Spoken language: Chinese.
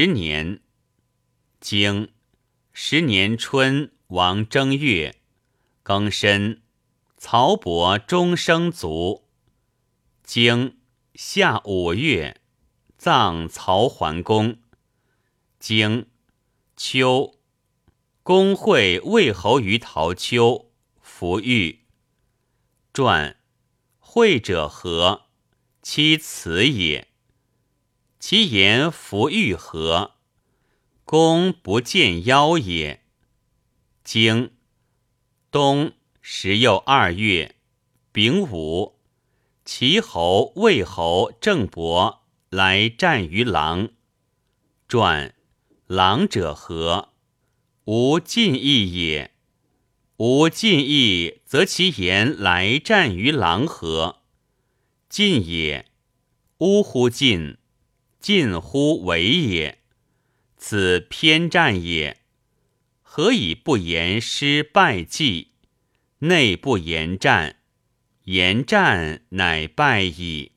十年，经十年春，王正月，庚申，曹伯终生卒。经夏五月，葬曹桓公。经秋，公会魏侯于陶丘，服玉。传会者何？其辞也。其言弗欲何？公不见妖也。经冬十又二月，丙午，齐侯、魏侯郑伯来战于狼。传狼者何？无尽意也。无尽意，则其言来战于狼何？尽也。呜呼尽！近乎为也，此偏战也。何以不言失败绩？内不言战，言战乃败矣。